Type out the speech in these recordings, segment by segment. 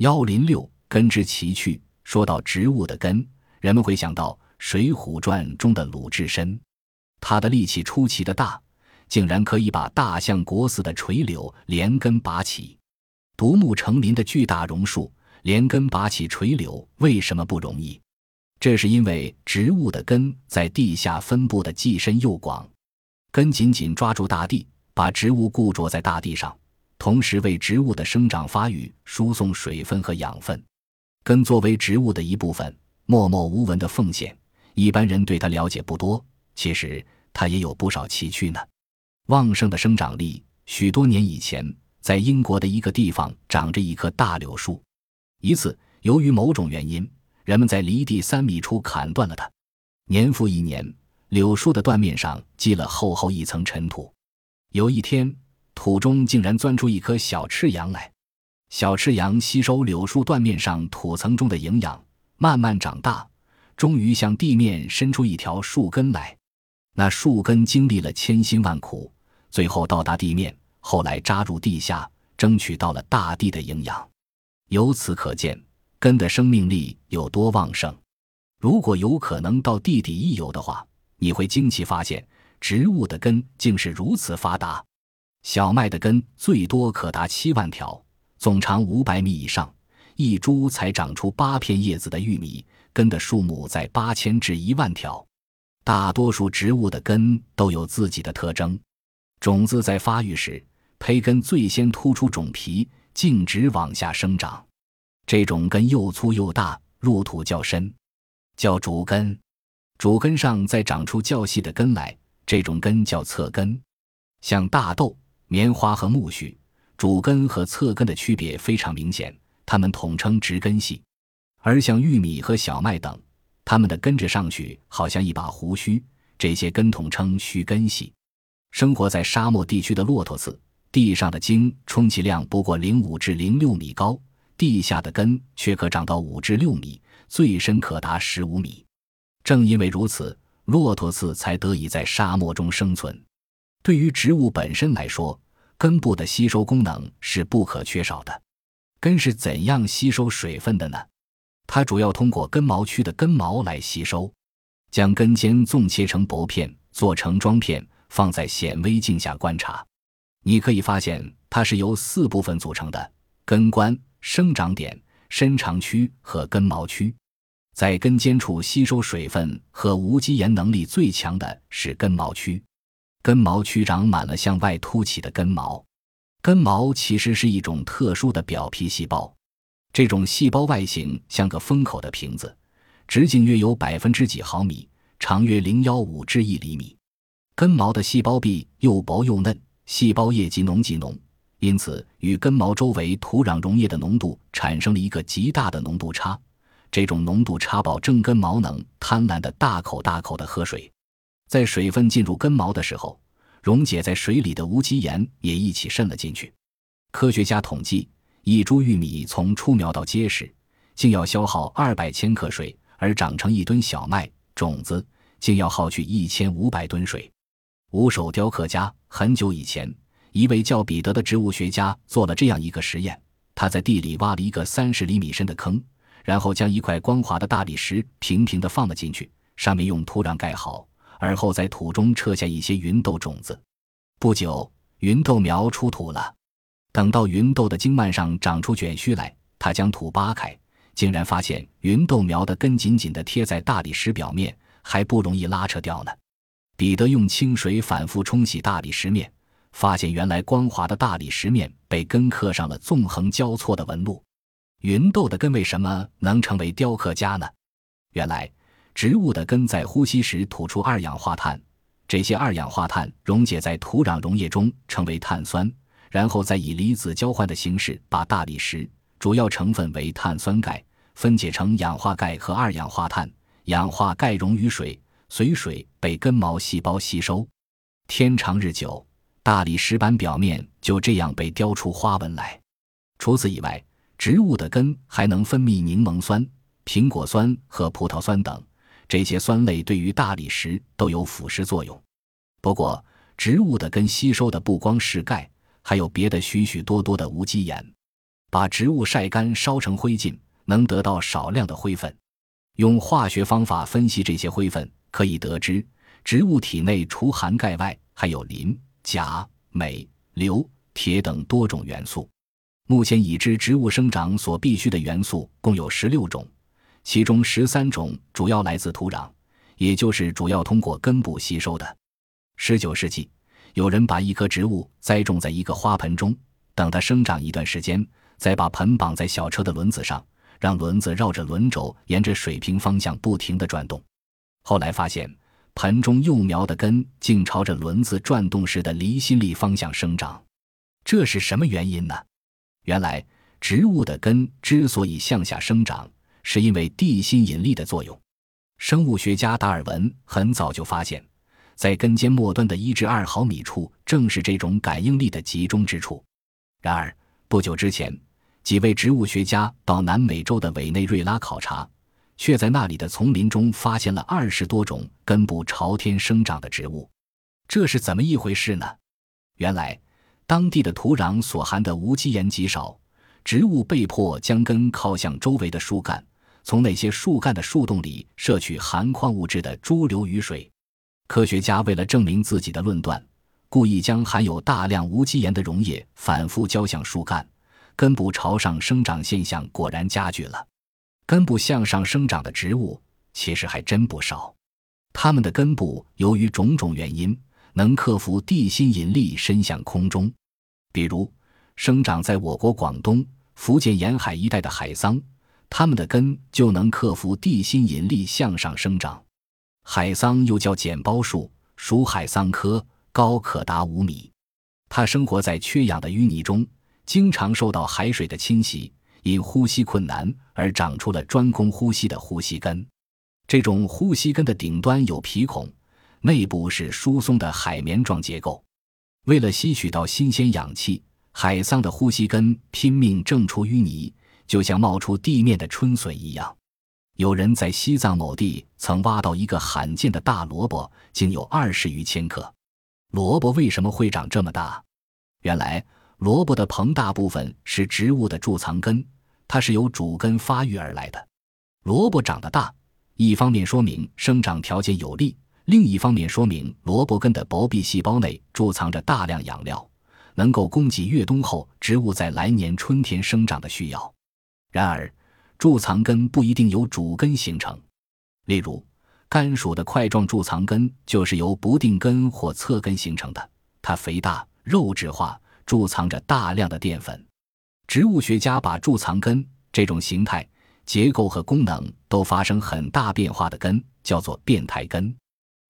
幺零六根之奇趣。说到植物的根，人们会想到《水浒传》中的鲁智深，他的力气出奇的大，竟然可以把大象国寺的垂柳连根拔起。独木成林的巨大榕树，连根拔起垂柳为什么不容易？这是因为植物的根在地下分布的既深又广，根紧紧抓住大地，把植物固着在大地上。同时为植物的生长发育输送水分和养分，根作为植物的一部分，默默无闻的奉献。一般人对它了解不多，其实它也有不少奇趣呢。旺盛的生长力，许多年以前，在英国的一个地方长着一棵大柳树。一次，由于某种原因，人们在离地三米处砍断了它。年复一年，柳树的断面上积了厚厚一层尘土。有一天，土中竟然钻出一颗小赤杨来，小赤杨吸收柳树断面上土层中的营养，慢慢长大，终于向地面伸出一条树根来。那树根经历了千辛万苦，最后到达地面，后来扎入地下，争取到了大地的营养。由此可见，根的生命力有多旺盛。如果有可能到地底一游的话，你会惊奇发现，植物的根竟是如此发达。小麦的根最多可达七万条，总长五百米以上。一株才长出八片叶子的玉米，根的数目在八千至一万条。大多数植物的根都有自己的特征。种子在发育时，胚根最先突出种皮，径直往下生长。这种根又粗又大，入土较深，叫主根。主根上再长出较细的根来，这种根叫侧根。像大豆。棉花和苜蓿，主根和侧根的区别非常明显，它们统称直根系；而像玉米和小麦等，它们的根着上去好像一把胡须，这些根统称须根系。生活在沙漠地区的骆驼刺，地上的茎充其量不过零五至零六米高，地下的根却可长到五至六米，最深可达十五米。正因为如此，骆驼刺才得以在沙漠中生存。对于植物本身来说，根部的吸收功能是不可缺少的。根是怎样吸收水分的呢？它主要通过根毛区的根毛来吸收。将根尖纵切成薄片，做成装片，放在显微镜下观察，你可以发现它是由四部分组成的：根冠、生长点、伸长区和根毛区。在根尖处吸收水分和无机盐能力最强的是根毛区。根毛区长满了向外凸起的根毛，根毛其实是一种特殊的表皮细胞。这种细胞外形像个封口的瓶子，直径约有百分之几毫米，长约零幺五至一厘米。根毛的细胞壁又薄又嫩，细胞液极浓极浓，因此与根毛周围土壤溶液的浓度产生了一个极大的浓度差。这种浓度差保证根毛能贪婪的大口大口的喝水。在水分进入根毛的时候，溶解在水里的无机盐也一起渗了进去。科学家统计，一株玉米从出苗到结实，竟要消耗二百千克水；而长成一吨小麦种子，竟要耗去一千五百吨水。无手雕刻家很久以前，一位叫彼得的植物学家做了这样一个实验：他在地里挖了一个三十厘米深的坑，然后将一块光滑的大理石平平地放了进去，上面用土壤盖好。而后在土中撤下一些芸豆种子，不久芸豆苗出土了。等到芸豆的茎蔓上长出卷须来，他将土扒开，竟然发现芸豆苗的根紧紧地贴在大理石表面，还不容易拉扯掉呢。彼得用清水反复冲洗大理石面，发现原来光滑的大理石面被根刻上了纵横交错的纹路。芸豆的根为什么能成为雕刻家呢？原来。植物的根在呼吸时吐出二氧化碳，这些二氧化碳溶解在土壤溶液中，成为碳酸，然后再以离子交换的形式把大理石主要成分为碳酸钙分解成氧化钙和二氧化碳，氧化钙溶于水，随水被根毛细胞吸收。天长日久，大理石板表面就这样被雕出花纹来。除此以外，植物的根还能分泌柠檬酸、苹果酸和葡萄酸等。这些酸类对于大理石都有腐蚀作用。不过，植物的根吸收的不光是钙，还有别的许许多多的无机盐。把植物晒干烧成灰烬，能得到少量的灰分。用化学方法分析这些灰分，可以得知植物体内除含钙外，还有磷、钾、镁、硫、铁等多种元素。目前已知植物生长所必需的元素共有十六种，其中十三种主要来自土壤，也就是主要通过根部吸收的。十九世纪，有人把一棵植物栽种在一个花盆中，等它生长一段时间，再把盆绑在小车的轮子上，让轮子绕着轮轴沿着水平方向不停地转动。后来发现，盆中幼苗的根竟朝着轮子转动时的离心力方向生长，这是什么原因呢？原来，植物的根之所以向下生长，是因为地心引力的作用。生物学家达尔文很早就发现，在根尖末端的一至二毫米处，正是这种感应力的集中之处。然而，不久之前，几位植物学家到南美洲的委内瑞拉考察，却在那里的丛林中发现了二十多种根部朝天生长的植物。这是怎么一回事呢？原来。当地的土壤所含的无机盐极少，植物被迫将根靠向周围的树干，从那些树干的树洞里摄取含矿物质的猪流雨水。科学家为了证明自己的论断，故意将含有大量无机盐的溶液反复浇向树干，根部朝上生长现象果然加剧了。根部向上生长的植物其实还真不少，它们的根部由于种种原因能克服地心引力伸向空中。比如，生长在我国广东、福建沿海一带的海桑，它们的根就能克服地心引力向上生长。海桑又叫剪包树，属海桑科，高可达五米。它生活在缺氧的淤泥中，经常受到海水的侵袭，因呼吸困难而长出了专供呼吸的呼吸根。这种呼吸根的顶端有皮孔，内部是疏松的海绵状结构。为了吸取到新鲜氧气，海桑的呼吸根拼命挣出淤泥，就像冒出地面的春笋一样。有人在西藏某地曾挖到一个罕见的大萝卜，竟有二十余千克。萝卜为什么会长这么大？原来，萝卜的膨大部分是植物的贮藏根，它是由主根发育而来的。萝卜长得大，一方面说明生长条件有利。另一方面，说明萝卜根的薄壁细胞内贮藏着大量养料，能够供给越冬后植物在来年春天生长的需要。然而，贮藏根不一定由主根形成。例如，甘薯的块状贮藏根就是由不定根或侧根形成的，它肥大、肉质化，贮藏着大量的淀粉。植物学家把贮藏根这种形态、结构和功能都发生很大变化的根叫做变态根。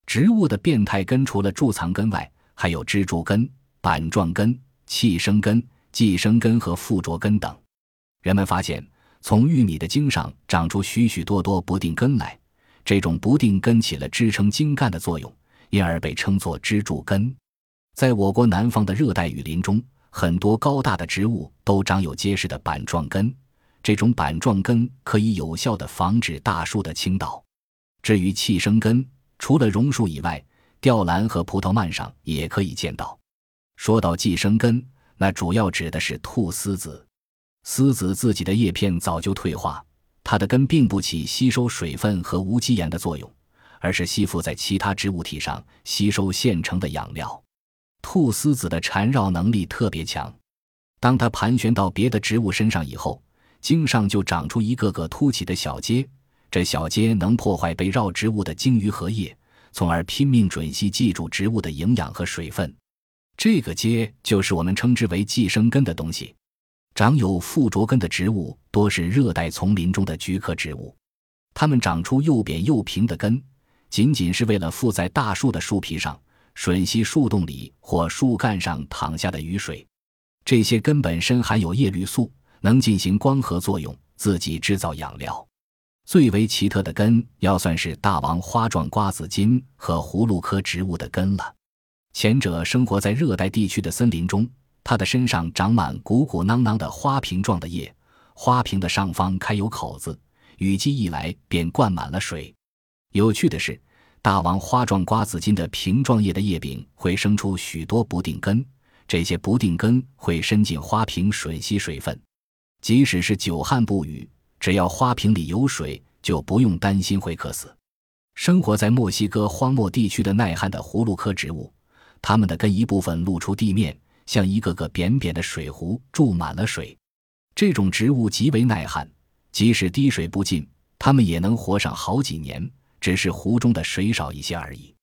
植物的变态根除了贮藏根外，还有支柱根、板状根、气生根、寄生根和附着根等。人们发现，从玉米的茎上长出许许多多不定根来，这种不定根起了支撑茎干的作用，因而被称作支柱根。在我国南方的热带雨林中，很多高大的植物都长有结实的板状根，这种板状根可以有效地防止大树的倾倒。至于气生根，除了榕树以外，吊兰和葡萄蔓上也可以见到。说到寄生根，那主要指的是菟丝子。丝子自己的叶片早就退化，它的根并不起吸收水分和无机盐的作用，而是吸附在其他植物体上，吸收现成的养料。菟丝子的缠绕能力特别强，当它盘旋到别的植物身上以后，茎上就长出一个个凸起的小结。这小结能破坏被绕植物的茎鱼和叶，从而拼命吮吸记住植物的营养和水分。这个结就是我们称之为寄生根的东西。长有附着根的植物多是热带丛林中的菊科植物，它们长出又扁又平的根，仅仅是为了附在大树的树皮上，吮吸树洞里或树干上淌下的雨水。这些根本身含有叶绿素，能进行光合作用，自己制造养料。最为奇特的根，要算是大王花状瓜子金和葫芦科植物的根了。前者生活在热带地区的森林中，它的身上长满鼓鼓囊囊的花瓶状的叶，花瓶的上方开有口子，雨季一来便灌满了水。有趣的是，大王花状瓜子金的瓶状叶的叶柄会生出许多不定根，这些不定根会伸进花瓶吮吸水分。即使是久旱不雨，只要花瓶里有水，就不用担心会渴死。生活在墨西哥荒漠地区的耐旱的葫芦科植物，它们的根一部分露出地面，像一个个扁扁的水壶，注满了水。这种植物极为耐旱，即使滴水不进，它们也能活上好几年，只是湖中的水少一些而已。